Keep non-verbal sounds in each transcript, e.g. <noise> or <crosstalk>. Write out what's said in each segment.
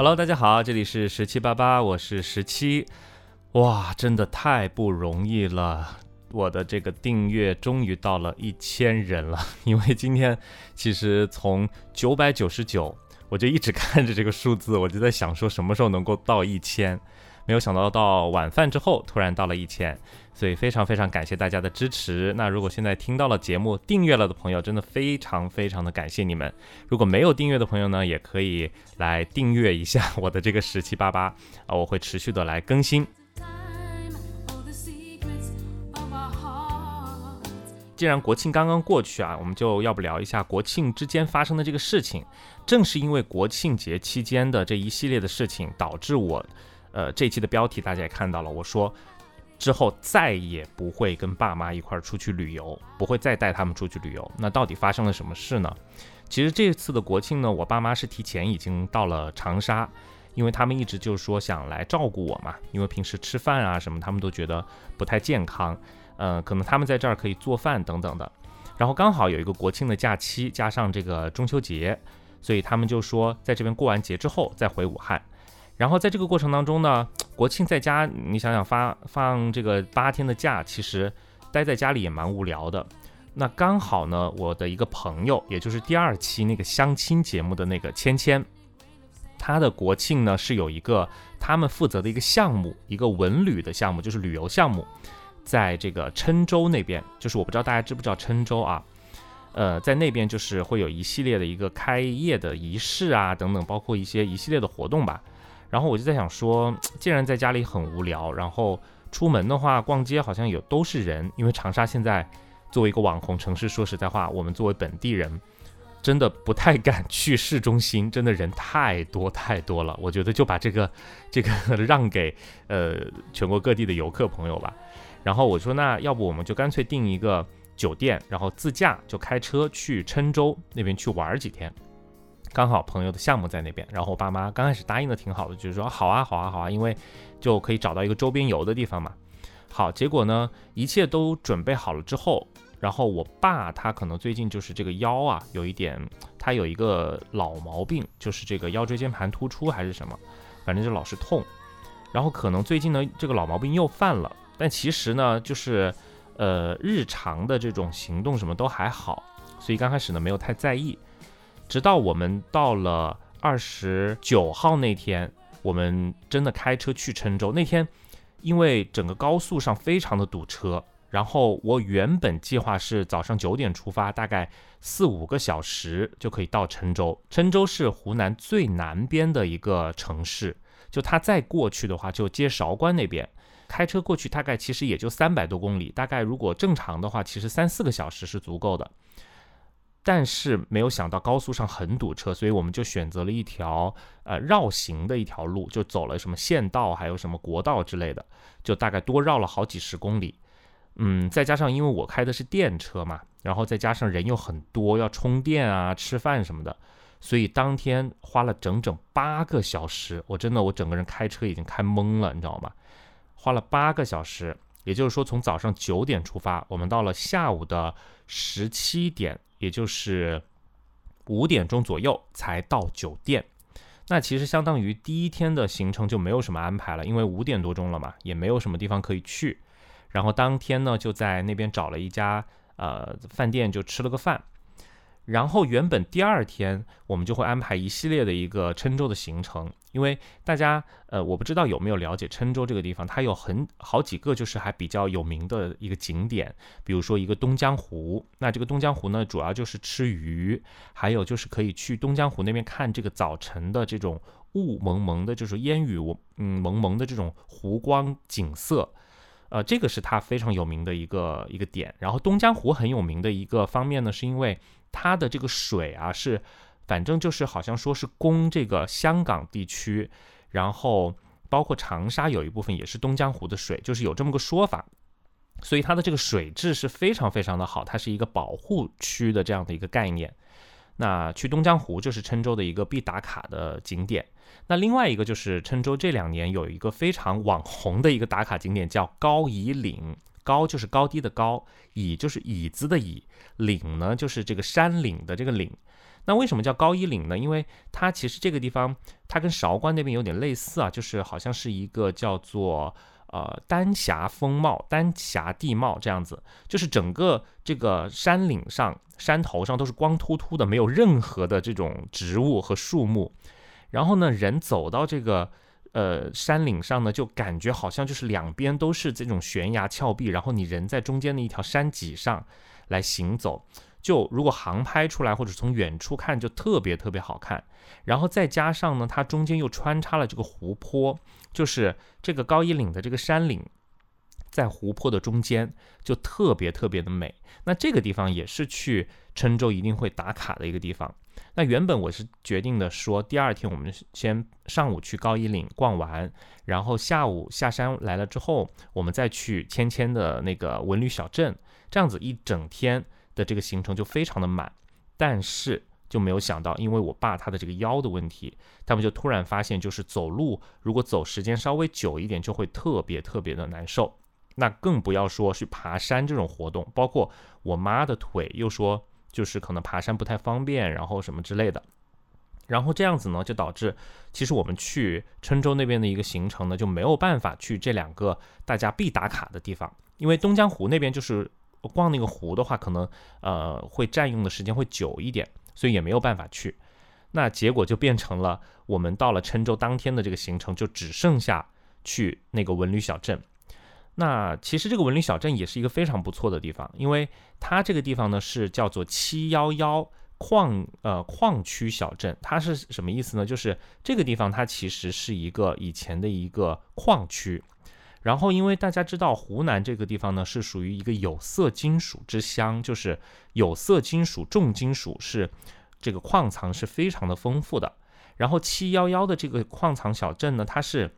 Hello，大家好，这里是十七八八，我是十七。哇，真的太不容易了，我的这个订阅终于到了一千人了。<laughs> 因为今天其实从九百九十九，我就一直看着这个数字，我就在想说什么时候能够到一千。没有想到到晚饭之后突然到了一千，所以非常非常感谢大家的支持。那如果现在听到了节目订阅了的朋友，真的非常非常的感谢你们。如果没有订阅的朋友呢，也可以来订阅一下我的这个十七八八啊，我会持续的来更新。既然国庆刚刚过去啊，我们就要不聊一下国庆之间发生的这个事情。正是因为国庆节期间的这一系列的事情，导致我。呃，这期的标题大家也看到了，我说之后再也不会跟爸妈一块儿出去旅游，不会再带他们出去旅游。那到底发生了什么事呢？其实这次的国庆呢，我爸妈是提前已经到了长沙，因为他们一直就是说想来照顾我嘛，因为平时吃饭啊什么他们都觉得不太健康，嗯，可能他们在这儿可以做饭等等的。然后刚好有一个国庆的假期，加上这个中秋节，所以他们就说在这边过完节之后再回武汉。然后在这个过程当中呢，国庆在家，你想想发放这个八天的假，其实待在家里也蛮无聊的。那刚好呢，我的一个朋友，也就是第二期那个相亲节目的那个芊芊，他的国庆呢是有一个他们负责的一个项目，一个文旅的项目，就是旅游项目，在这个郴州那边，就是我不知道大家知不知道郴州啊，呃，在那边就是会有一系列的一个开业的仪式啊等等，包括一些一系列的活动吧。然后我就在想说，既然在家里很无聊，然后出门的话，逛街好像有都是人。因为长沙现在作为一个网红城市，说实在话，我们作为本地人，真的不太敢去市中心，真的人太多太多了。我觉得就把这个这个 <laughs> 让给呃全国各地的游客朋友吧。然后我说，那要不我们就干脆订一个酒店，然后自驾就开车去郴州那边去玩几天。刚好朋友的项目在那边，然后我爸妈刚开始答应的挺好的，就是说好啊好啊好啊，因为就可以找到一个周边游的地方嘛。好，结果呢一切都准备好了之后，然后我爸他可能最近就是这个腰啊有一点，他有一个老毛病，就是这个腰椎间盘突出还是什么，反正就老是痛。然后可能最近呢这个老毛病又犯了，但其实呢就是呃日常的这种行动什么都还好，所以刚开始呢没有太在意。直到我们到了二十九号那天，我们真的开车去郴州。那天，因为整个高速上非常的堵车，然后我原本计划是早上九点出发，大概四五个小时就可以到郴州。郴州是湖南最南边的一个城市，就它再过去的话，就接韶关那边，开车过去大概其实也就三百多公里，大概如果正常的话，其实三四个小时是足够的。但是没有想到高速上很堵车，所以我们就选择了一条呃绕行的一条路，就走了什么县道，还有什么国道之类的，就大概多绕了好几十公里。嗯，再加上因为我开的是电车嘛，然后再加上人又很多，要充电啊、吃饭什么的，所以当天花了整整八个小时。我真的我整个人开车已经开懵了，你知道吗？花了八个小时，也就是说从早上九点出发，我们到了下午的十七点。也就是五点钟左右才到酒店，那其实相当于第一天的行程就没有什么安排了，因为五点多钟了嘛，也没有什么地方可以去。然后当天呢，就在那边找了一家呃饭店，就吃了个饭。然后原本第二天我们就会安排一系列的一个郴州的行程，因为大家呃我不知道有没有了解郴州这个地方，它有很好几个就是还比较有名的一个景点，比如说一个东江湖，那这个东江湖呢主要就是吃鱼，还有就是可以去东江湖那边看这个早晨的这种雾蒙蒙的，就是烟雨嗯蒙蒙的这种湖光景色，呃这个是它非常有名的一个一个点。然后东江湖很有名的一个方面呢，是因为它的这个水啊，是反正就是好像说是供这个香港地区，然后包括长沙有一部分也是东江湖的水，就是有这么个说法。所以它的这个水质是非常非常的好，它是一个保护区的这样的一个概念。那去东江湖就是郴州的一个必打卡的景点。那另外一个就是郴州这两年有一个非常网红的一个打卡景点叫高椅岭。高就是高低的高，椅就是椅子的椅，岭呢就是这个山岭的这个岭。那为什么叫高一岭呢？因为它其实这个地方，它跟韶关那边有点类似啊，就是好像是一个叫做呃丹霞风貌、丹霞地貌这样子，就是整个这个山岭上、山头上都是光秃秃的，没有任何的这种植物和树木。然后呢，人走到这个呃山岭上呢，就感觉好像就是两边都是这种悬崖峭壁，然后你人在中间的一条山脊上来行走。就如果航拍出来或者从远处看，就特别特别好看。然后再加上呢，它中间又穿插了这个湖泊，就是这个高一岭的这个山岭，在湖泊的中间，就特别特别的美。那这个地方也是去郴州一定会打卡的一个地方。那原本我是决定的说，第二天我们先上午去高一岭逛完，然后下午下山来了之后，我们再去芊芊的那个文旅小镇，这样子一整天。的这个行程就非常的满，但是就没有想到，因为我爸他的这个腰的问题，他们就突然发现，就是走路如果走时间稍微久一点，就会特别特别的难受。那更不要说去爬山这种活动，包括我妈的腿又说，就是可能爬山不太方便，然后什么之类的。然后这样子呢，就导致其实我们去郴州那边的一个行程呢，就没有办法去这两个大家必打卡的地方，因为东江湖那边就是。逛那个湖的话，可能呃会占用的时间会久一点，所以也没有办法去。那结果就变成了我们到了郴州当天的这个行程，就只剩下去那个文旅小镇。那其实这个文旅小镇也是一个非常不错的地方，因为它这个地方呢是叫做七幺幺矿呃矿区小镇。它是什么意思呢？就是这个地方它其实是一个以前的一个矿区。然后，因为大家知道湖南这个地方呢，是属于一个有色金属之乡，就是有色金属、重金属是这个矿藏是非常的丰富的。然后七幺幺的这个矿藏小镇呢，它是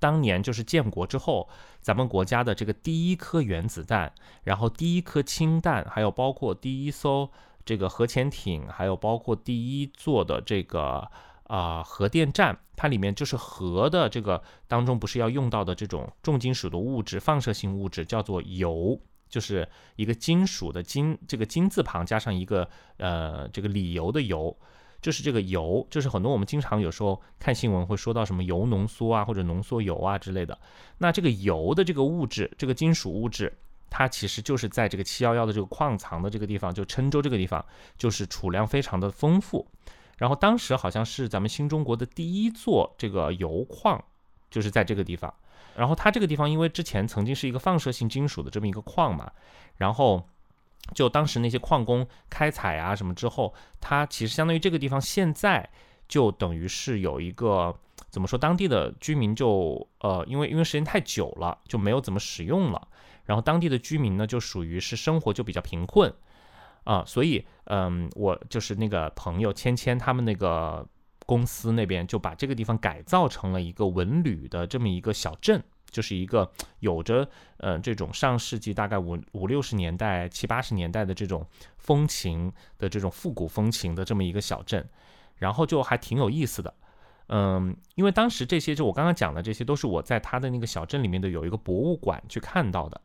当年就是建国之后，咱们国家的这个第一颗原子弹，然后第一颗氢弹，还有包括第一艘这个核潜艇，还有包括第一座的这个。啊，核电站它里面就是核的这个当中不是要用到的这种重金属的物质，放射性物质叫做铀，就是一个金属的金，这个金字旁加上一个呃这个理由的由，就是这个铀，就是很多我们经常有时候看新闻会说到什么铀浓缩啊或者浓缩铀啊之类的，那这个铀的这个物质，这个金属物质，它其实就是在这个七幺幺的这个矿藏的这个地方，就郴州这个地方，就是储量非常的丰富。然后当时好像是咱们新中国的第一座这个油矿，就是在这个地方。然后它这个地方因为之前曾经是一个放射性金属的这么一个矿嘛，然后就当时那些矿工开采啊什么之后，它其实相当于这个地方现在就等于是有一个怎么说，当地的居民就呃因为因为时间太久了就没有怎么使用了，然后当地的居民呢就属于是生活就比较贫困。啊，所以，嗯，我就是那个朋友芊芊他们那个公司那边就把这个地方改造成了一个文旅的这么一个小镇，就是一个有着，呃，这种上世纪大概五五六十年代、七八十年代的这种风情的这种复古风情的这么一个小镇，然后就还挺有意思的，嗯，因为当时这些就我刚刚讲的这些都是我在他的那个小镇里面的有一个博物馆去看到的。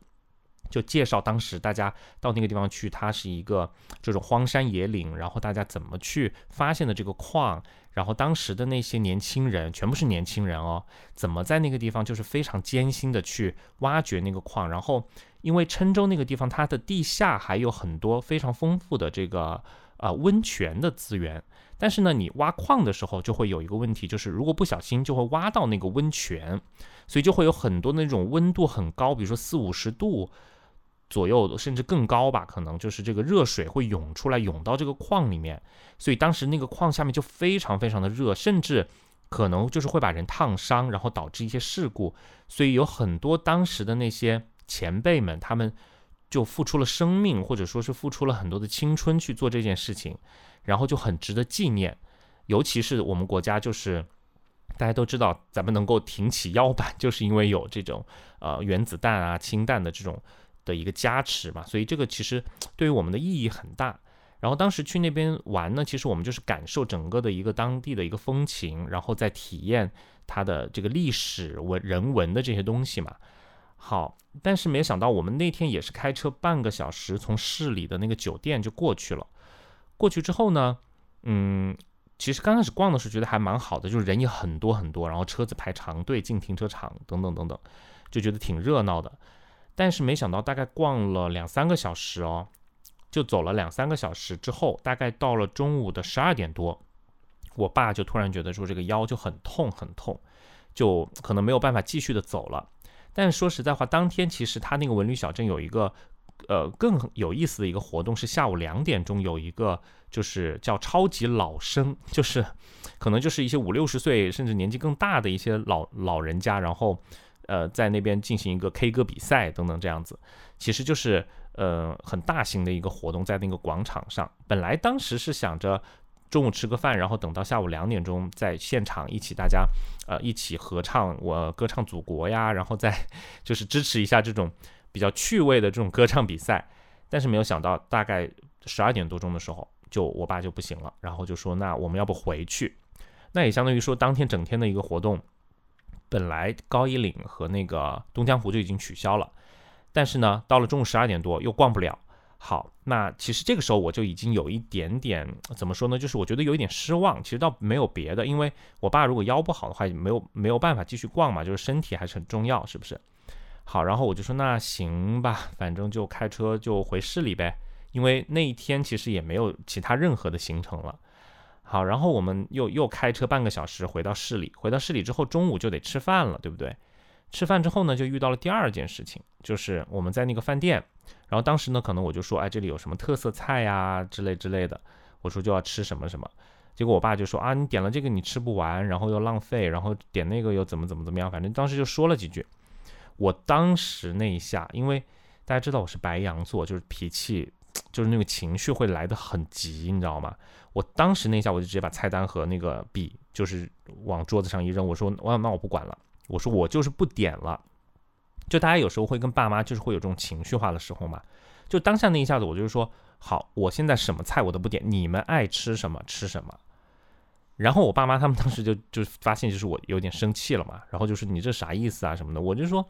就介绍当时大家到那个地方去，它是一个这种荒山野岭，然后大家怎么去发现的这个矿，然后当时的那些年轻人全部是年轻人哦，怎么在那个地方就是非常艰辛的去挖掘那个矿，然后因为郴州那个地方它的地下还有很多非常丰富的这个呃温泉的资源，但是呢你挖矿的时候就会有一个问题，就是如果不小心就会挖到那个温泉，所以就会有很多那种温度很高，比如说四五十度。左右甚至更高吧，可能就是这个热水会涌出来，涌到这个矿里面，所以当时那个矿下面就非常非常的热，甚至可能就是会把人烫伤，然后导致一些事故。所以有很多当时的那些前辈们，他们就付出了生命，或者说是付出了很多的青春去做这件事情，然后就很值得纪念。尤其是我们国家，就是大家都知道，咱们能够挺起腰板，就是因为有这种呃原子弹啊、氢弹的这种。的一个加持嘛，所以这个其实 <tsk> 对于我们的意义很大。然后当时去那边玩呢，其实我们就是感受整个的一个当地的一个风情，然后再体验它的这个历史文人文的这些东西嘛。好，但是没想到我们那天也是开车半个小时从市里的那个酒店就过去了。过去之后呢，嗯，其实刚开始逛的时候觉得还蛮好的，就是人也很多很多，然后车子排长队进停车场等等等等，就觉得挺热闹的。但是没想到大概逛了两三个小时哦，就走了两三个小时之后，大概到了中午的十二点多，我爸就突然觉得说这个腰就很痛很痛，就可能没有办法继续的走了。但说实在话，当天其实他那个文旅小镇有一个。呃，更有意思的一个活动是下午两点钟有一个，就是叫超级老生，就是可能就是一些五六十岁甚至年纪更大的一些老老人家，然后呃在那边进行一个 K 歌比赛等等这样子，其实就是呃很大型的一个活动，在那个广场上。本来当时是想着中午吃个饭，然后等到下午两点钟在现场一起大家呃一起合唱我歌唱祖国呀，然后再就是支持一下这种。比较趣味的这种歌唱比赛，但是没有想到，大概十二点多钟的时候，就我爸就不行了，然后就说：“那我们要不回去？”那也相当于说，当天整天的一个活动，本来高一岭和那个东江湖就已经取消了，但是呢，到了中午十二点多又逛不了。好，那其实这个时候我就已经有一点点怎么说呢？就是我觉得有一点失望。其实倒没有别的，因为我爸如果腰不好的话，也没有没有办法继续逛嘛，就是身体还是很重要，是不是？好，然后我就说那行吧，反正就开车就回市里呗，因为那一天其实也没有其他任何的行程了。好，然后我们又又开车半个小时回到市里，回到市里之后中午就得吃饭了，对不对？吃饭之后呢，就遇到了第二件事情，就是我们在那个饭店，然后当时呢，可能我就说，哎，这里有什么特色菜呀之类之类的，我说就要吃什么什么，结果我爸就说啊，你点了这个你吃不完，然后又浪费，然后点那个又怎么怎么怎么样，反正当时就说了几句。我当时那一下，因为大家知道我是白羊座，就是脾气，就是那个情绪会来得很急，你知道吗？我当时那一下，我就直接把菜单和那个笔，就是往桌子上一扔，我说：“我那我不管了，我说我就是不点了。”就大家有时候会跟爸妈就是会有这种情绪化的时候嘛，就当下那一下子，我就是说：“好，我现在什么菜我都不点，你们爱吃什么吃什么。”然后我爸妈他们当时就就发现就是我有点生气了嘛，然后就是你这啥意思啊什么的，我就说，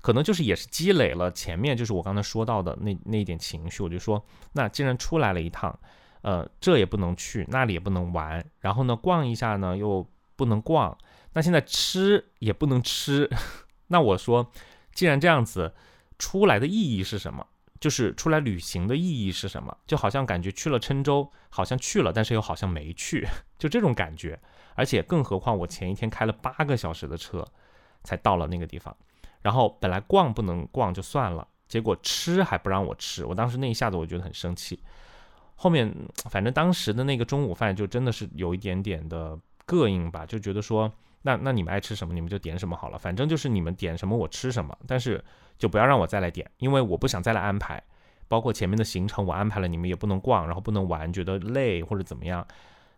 可能就是也是积累了前面就是我刚才说到的那那一点情绪，我就说，那既然出来了一趟，呃，这也不能去，那里也不能玩，然后呢逛一下呢又不能逛，那现在吃也不能吃，<laughs> 那我说，既然这样子，出来的意义是什么？就是出来旅行的意义是什么？就好像感觉去了郴州，好像去了，但是又好像没去，<laughs> 就这种感觉。而且更何况我前一天开了八个小时的车，才到了那个地方。然后本来逛不能逛就算了，结果吃还不让我吃。我当时那一下子我觉得很生气。后面反正当时的那个中午饭就真的是有一点点的膈应吧，就觉得说。那那你们爱吃什么，你们就点什么好了，反正就是你们点什么我吃什么，但是就不要让我再来点，因为我不想再来安排，包括前面的行程我安排了，你们也不能逛，然后不能玩，觉得累或者怎么样，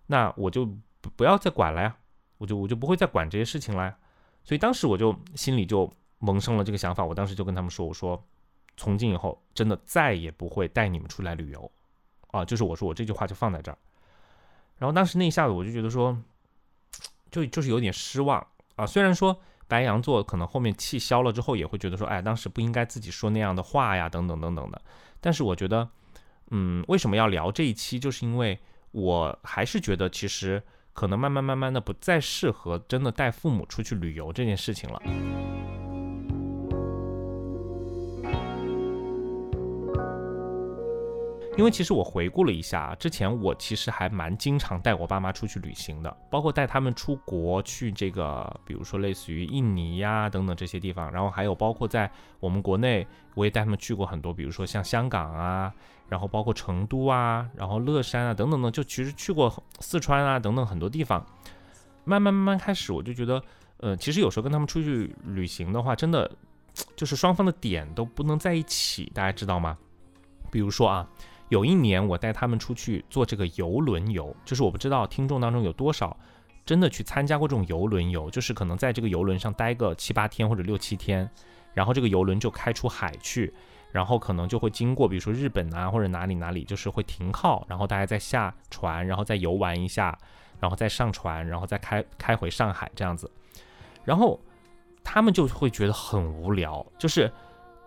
那我就不要再管了呀，我就我就不会再管这些事情了，所以当时我就心里就萌生了这个想法，我当时就跟他们说，我说从今以后真的再也不会带你们出来旅游，啊，就是我说我这句话就放在这儿，然后当时那一下子我就觉得说。就就是有点失望啊，虽然说白羊座可能后面气消了之后也会觉得说，哎，当时不应该自己说那样的话呀，等等等等的。但是我觉得，嗯，为什么要聊这一期，就是因为我还是觉得其实可能慢慢慢慢的不再适合真的带父母出去旅游这件事情了。因为其实我回顾了一下，之前我其实还蛮经常带我爸妈出去旅行的，包括带他们出国去这个，比如说类似于印尼呀等等这些地方，然后还有包括在我们国内，我也带他们去过很多，比如说像香港啊，然后包括成都啊，然后乐山啊等等的，就其实去过四川啊等等很多地方。慢慢慢慢开始，我就觉得，呃，其实有时候跟他们出去旅行的话，真的就是双方的点都不能在一起，大家知道吗？比如说啊。有一年，我带他们出去做这个游轮游，就是我不知道听众当中有多少真的去参加过这种游轮游，就是可能在这个游轮上待个七八天或者六七天，然后这个游轮就开出海去，然后可能就会经过，比如说日本啊或者哪里哪里，就是会停靠，然后大家再下船，然后再游玩一下，然后再上船，然后再开开回上海这样子，然后他们就会觉得很无聊，就是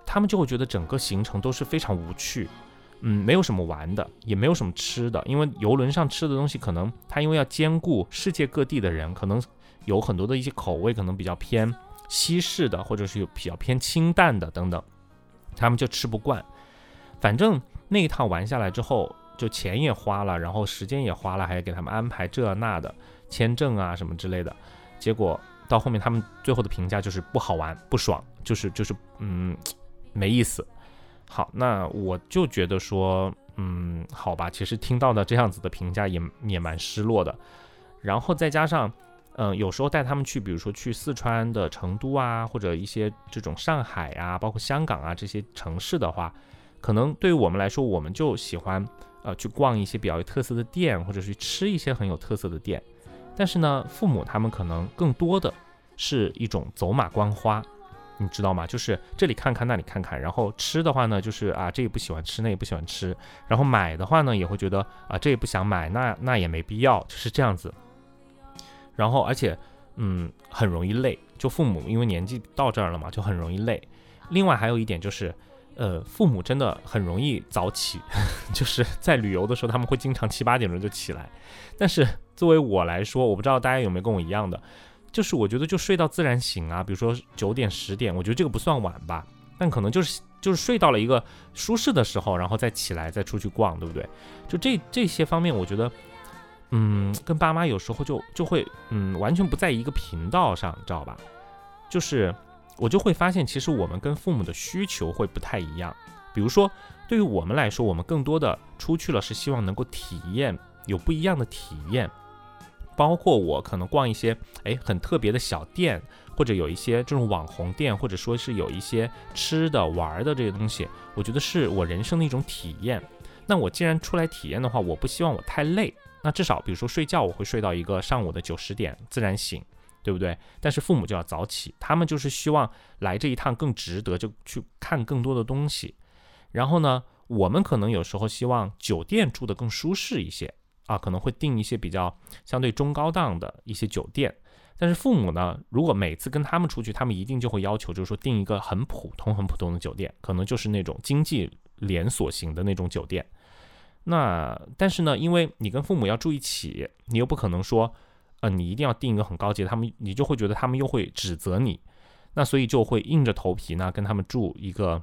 他们就会觉得整个行程都是非常无趣。嗯，没有什么玩的，也没有什么吃的，因为游轮上吃的东西可能它因为要兼顾世界各地的人，可能有很多的一些口味可能比较偏西式的，或者是有比较偏清淡的等等，他们就吃不惯。反正那一趟玩下来之后，就钱也花了，然后时间也花了，还给他们安排这那的签证啊什么之类的，结果到后面他们最后的评价就是不好玩、不爽，就是就是嗯没意思。好，那我就觉得说，嗯，好吧，其实听到的这样子的评价也也蛮失落的。然后再加上，嗯，有时候带他们去，比如说去四川的成都啊，或者一些这种上海啊，包括香港啊这些城市的话，可能对于我们来说，我们就喜欢呃去逛一些比较有特色的店，或者去吃一些很有特色的店。但是呢，父母他们可能更多的是一种走马观花。你知道吗？就是这里看看，那里看看，然后吃的话呢，就是啊，这也不喜欢吃，那也不喜欢吃，然后买的话呢，也会觉得啊，这也不想买，那那也没必要，就是这样子。然后而且，嗯，很容易累，就父母因为年纪到这儿了嘛，就很容易累。另外还有一点就是，呃，父母真的很容易早起，<laughs> 就是在旅游的时候他们会经常七八点钟就起来。但是作为我来说，我不知道大家有没有跟我一样的。就是我觉得就睡到自然醒啊，比如说九点十点，我觉得这个不算晚吧，但可能就是就是睡到了一个舒适的时候，然后再起来再出去逛，对不对？就这这些方面，我觉得，嗯，跟爸妈有时候就就会嗯完全不在一个频道上，知道吧？就是我就会发现，其实我们跟父母的需求会不太一样。比如说，对于我们来说，我们更多的出去了是希望能够体验有不一样的体验。包括我可能逛一些哎很特别的小店，或者有一些这种网红店，或者说是有一些吃的玩的这些东西，我觉得是我人生的一种体验。那我既然出来体验的话，我不希望我太累。那至少比如说睡觉，我会睡到一个上午的九十点自然醒，对不对？但是父母就要早起，他们就是希望来这一趟更值得，就去看更多的东西。然后呢，我们可能有时候希望酒店住的更舒适一些。啊，可能会订一些比较相对中高档的一些酒店，但是父母呢，如果每次跟他们出去，他们一定就会要求，就是说订一个很普通、很普通的酒店，可能就是那种经济连锁型的那种酒店。那但是呢，因为你跟父母要住一起，你又不可能说，呃，你一定要订一个很高级，他们你就会觉得他们又会指责你，那所以就会硬着头皮呢跟他们住一个。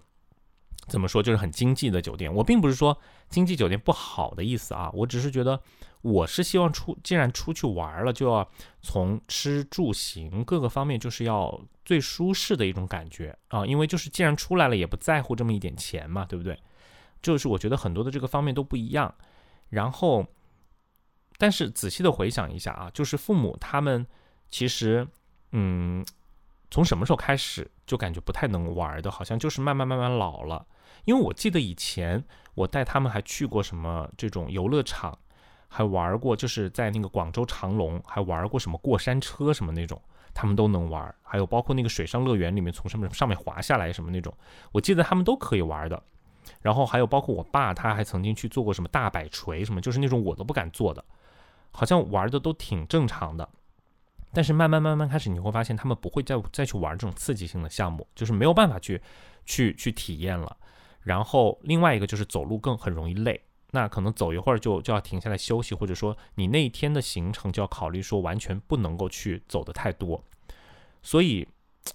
怎么说就是很经济的酒店，我并不是说经济酒店不好的意思啊，我只是觉得我是希望出，既然出去玩了，就要从吃住行各个方面就是要最舒适的一种感觉啊，因为就是既然出来了，也不在乎这么一点钱嘛，对不对？就是我觉得很多的这个方面都不一样，然后，但是仔细的回想一下啊，就是父母他们其实，嗯。从什么时候开始就感觉不太能玩的，好像就是慢慢慢慢老了。因为我记得以前我带他们还去过什么这种游乐场，还玩过，就是在那个广州长隆还玩过什么过山车什么那种，他们都能玩。还有包括那个水上乐园里面从上面上面滑下来什么那种，我记得他们都可以玩的。然后还有包括我爸，他还曾经去做过什么大摆锤什么，就是那种我都不敢做的，好像玩的都挺正常的。但是慢慢慢慢开始，你会发现他们不会再再去玩这种刺激性的项目，就是没有办法去去去体验了。然后另外一个就是走路更很容易累，那可能走一会儿就就要停下来休息，或者说你那一天的行程就要考虑说完全不能够去走的太多。所以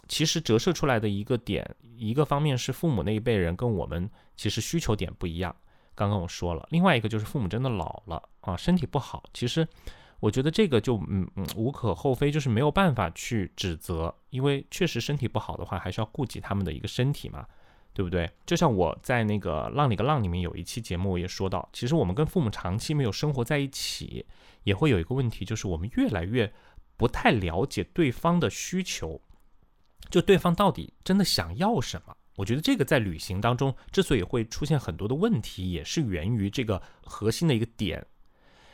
其实折射出来的一个点，一个方面是父母那一辈人跟我们其实需求点不一样。刚刚我说了，另外一个就是父母真的老了啊，身体不好，其实。我觉得这个就嗯嗯无可厚非，就是没有办法去指责，因为确实身体不好的话，还是要顾及他们的一个身体嘛，对不对？就像我在那个《浪里个浪》里面有一期节目，我也说到，其实我们跟父母长期没有生活在一起，也会有一个问题，就是我们越来越不太了解对方的需求，就对方到底真的想要什么？我觉得这个在旅行当中之所以会出现很多的问题，也是源于这个核心的一个点，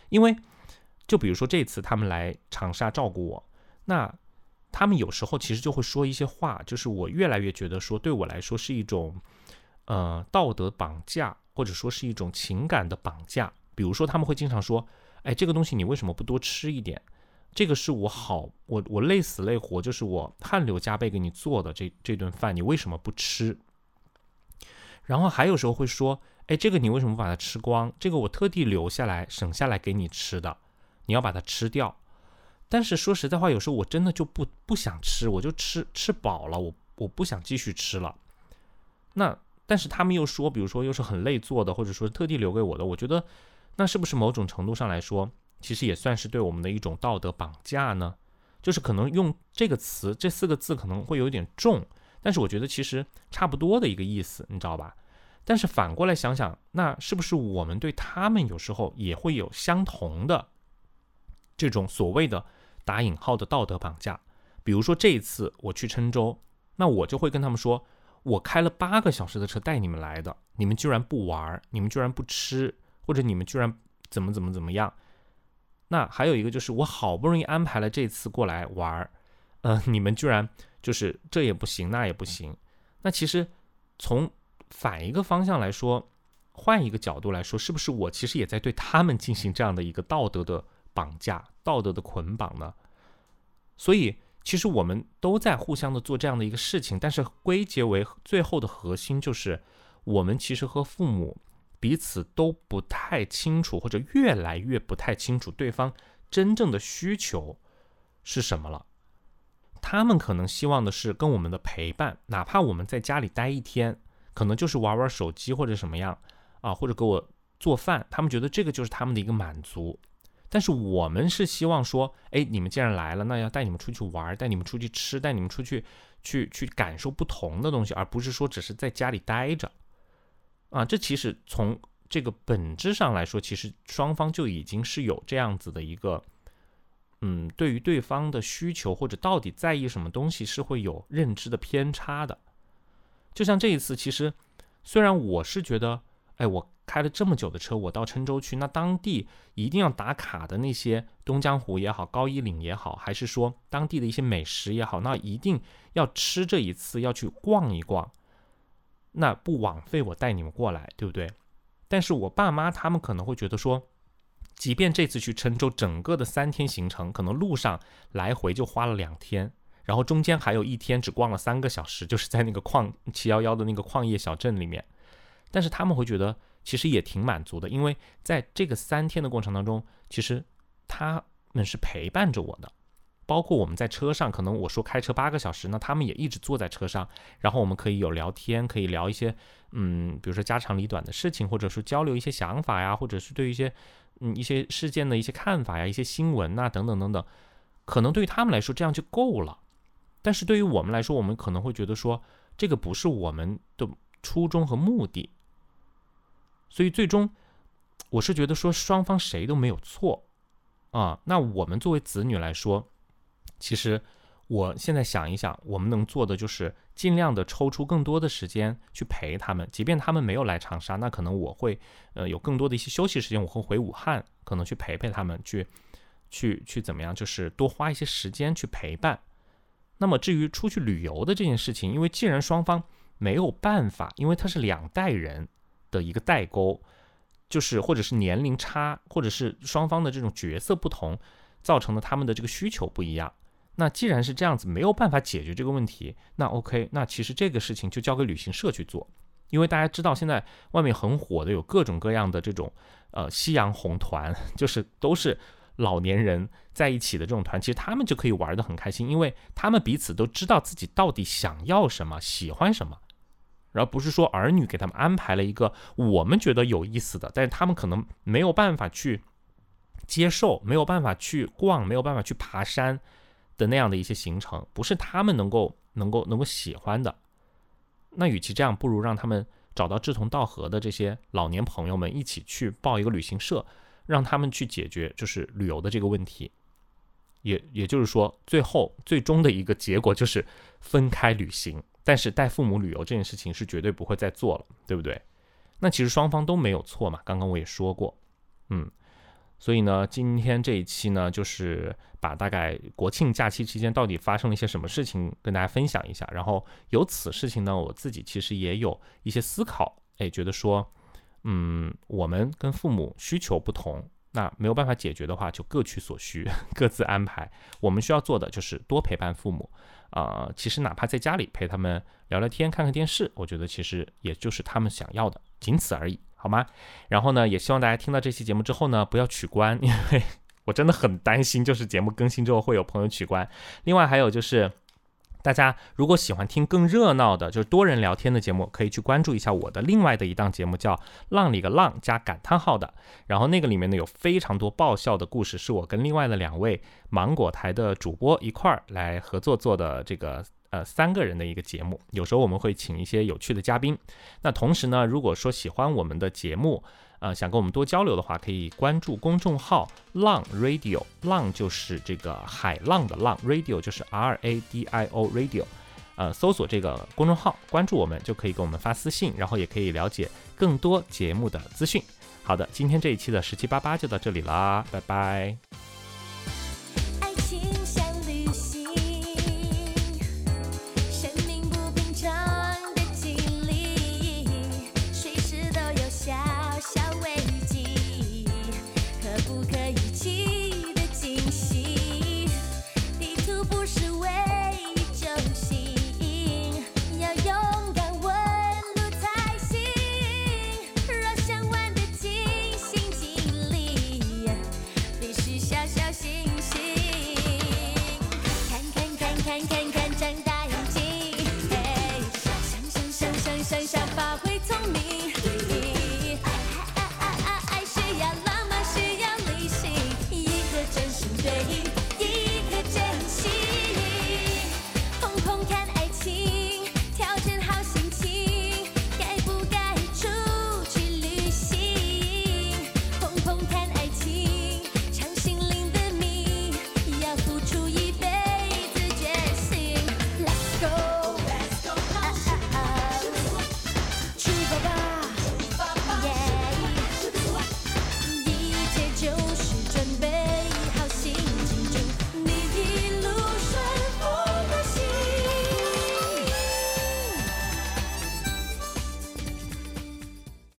因为。就比如说这次他们来长沙照顾我，那他们有时候其实就会说一些话，就是我越来越觉得说对我来说是一种，呃，道德绑架，或者说是一种情感的绑架。比如说他们会经常说，哎，这个东西你为什么不多吃一点？这个是我好，我我累死累活，就是我汗流浃背给你做的这这顿饭，你为什么不吃？然后还有时候会说，哎，这个你为什么不把它吃光？这个我特地留下来省下来给你吃的，你要把它吃掉。但是说实在话，有时候我真的就不不想吃，我就吃吃饱了，我我不想继续吃了。那但是他们又说，比如说又是很累做的，或者说特地留给我的，我觉得那是不是某种程度上来说，其实也算是对我们的一种道德绑架呢？就是可能用这个词这四个字可能会有点重，但是我觉得其实差不多的一个意思，你知道吧？但是反过来想想，那是不是我们对他们有时候也会有相同的这种所谓的打引号的道德绑架？比如说这一次我去郴州，那我就会跟他们说，我开了八个小时的车带你们来的，你们居然不玩，你们居然不吃，或者你们居然怎么怎么怎么样？那还有一个就是，我好不容易安排了这次过来玩儿，呃，你们居然就是这也不行，那也不行。那其实从反一个方向来说，换一个角度来说，是不是我其实也在对他们进行这样的一个道德的绑架、道德的捆绑呢？所以其实我们都在互相的做这样的一个事情，但是归结为最后的核心就是，我们其实和父母。彼此都不太清楚，或者越来越不太清楚对方真正的需求是什么了。他们可能希望的是跟我们的陪伴，哪怕我们在家里待一天，可能就是玩玩手机或者什么样啊，或者给我做饭，他们觉得这个就是他们的一个满足。但是我们是希望说，哎，你们既然来了，那要带你们出去玩，带你们出去吃，带你们出去去去感受不同的东西，而不是说只是在家里待着。啊，这其实从这个本质上来说，其实双方就已经是有这样子的一个，嗯，对于对方的需求或者到底在意什么东西是会有认知的偏差的。就像这一次，其实虽然我是觉得，哎，我开了这么久的车，我到郴州去，那当地一定要打卡的那些东江湖也好，高一岭也好，还是说当地的一些美食也好，那一定要吃这一次，要去逛一逛。那不枉费我带你们过来，对不对？但是我爸妈他们可能会觉得说，即便这次去郴州，整个的三天行程，可能路上来回就花了两天，然后中间还有一天只逛了三个小时，就是在那个矿七幺幺的那个矿业小镇里面。但是他们会觉得其实也挺满足的，因为在这个三天的过程当中，其实他们是陪伴着我的。包括我们在车上，可能我说开车八个小时，那他们也一直坐在车上，然后我们可以有聊天，可以聊一些，嗯，比如说家长里短的事情，或者说交流一些想法呀，或者是对一些，嗯，一些事件的一些看法呀，一些新闻呐，等等等等，可能对于他们来说这样就够了，但是对于我们来说，我们可能会觉得说这个不是我们的初衷和目的，所以最终我是觉得说双方谁都没有错啊，那我们作为子女来说。其实，我现在想一想，我们能做的就是尽量的抽出更多的时间去陪他们。即便他们没有来长沙，那可能我会，呃，有更多的一些休息时间，我会回武汉，可能去陪陪他们，去，去，去怎么样？就是多花一些时间去陪伴。那么至于出去旅游的这件事情，因为既然双方没有办法，因为他是两代人的一个代沟，就是或者是年龄差，或者是双方的这种角色不同，造成的他们的这个需求不一样。那既然是这样子，没有办法解决这个问题，那 OK，那其实这个事情就交给旅行社去做，因为大家知道现在外面很火的有各种各样的这种呃夕阳红团，<laughs> 就是都是老年人在一起的这种团，其实他们就可以玩得很开心，因为他们彼此都知道自己到底想要什么，喜欢什么，而不是说儿女给他们安排了一个我们觉得有意思的，但是他们可能没有办法去接受，没有办法去逛，没有办法去爬山。的那样的一些行程，不是他们能够能够能够喜欢的。那与其这样，不如让他们找到志同道合的这些老年朋友们一起去报一个旅行社，让他们去解决就是旅游的这个问题。也也就是说，最后最终的一个结果就是分开旅行，但是带父母旅游这件事情是绝对不会再做了，对不对？那其实双方都没有错嘛。刚刚我也说过，嗯。所以呢，今天这一期呢，就是把大概国庆假期期间到底发生了一些什么事情跟大家分享一下。然后由此事情呢，我自己其实也有一些思考，哎，觉得说，嗯，我们跟父母需求不同，那没有办法解决的话，就各取所需，<laughs> 各自安排。我们需要做的就是多陪伴父母，啊，其实哪怕在家里陪他们聊聊天、看看电视，我觉得其实也就是他们想要的，仅此而已，好吗？然后呢，也希望大家听到这期节目之后呢，不要取关，因为 <laughs> 我真的很担心，就是节目更新之后会有朋友取关。另外还有就是。大家如果喜欢听更热闹的，就是多人聊天的节目，可以去关注一下我的另外的一档节目，叫“浪里个浪”加感叹号的。然后那个里面呢有非常多爆笑的故事，是我跟另外的两位芒果台的主播一块儿来合作做的这个呃三个人的一个节目。有时候我们会请一些有趣的嘉宾。那同时呢，如果说喜欢我们的节目，呃，想跟我们多交流的话，可以关注公众号“浪 Radio”，浪就是这个海浪的浪，Radio 就是 R A D I O Radio，呃，搜索这个公众号，关注我们就可以给我们发私信，然后也可以了解更多节目的资讯。好的，今天这一期的十七八八就到这里啦，拜拜。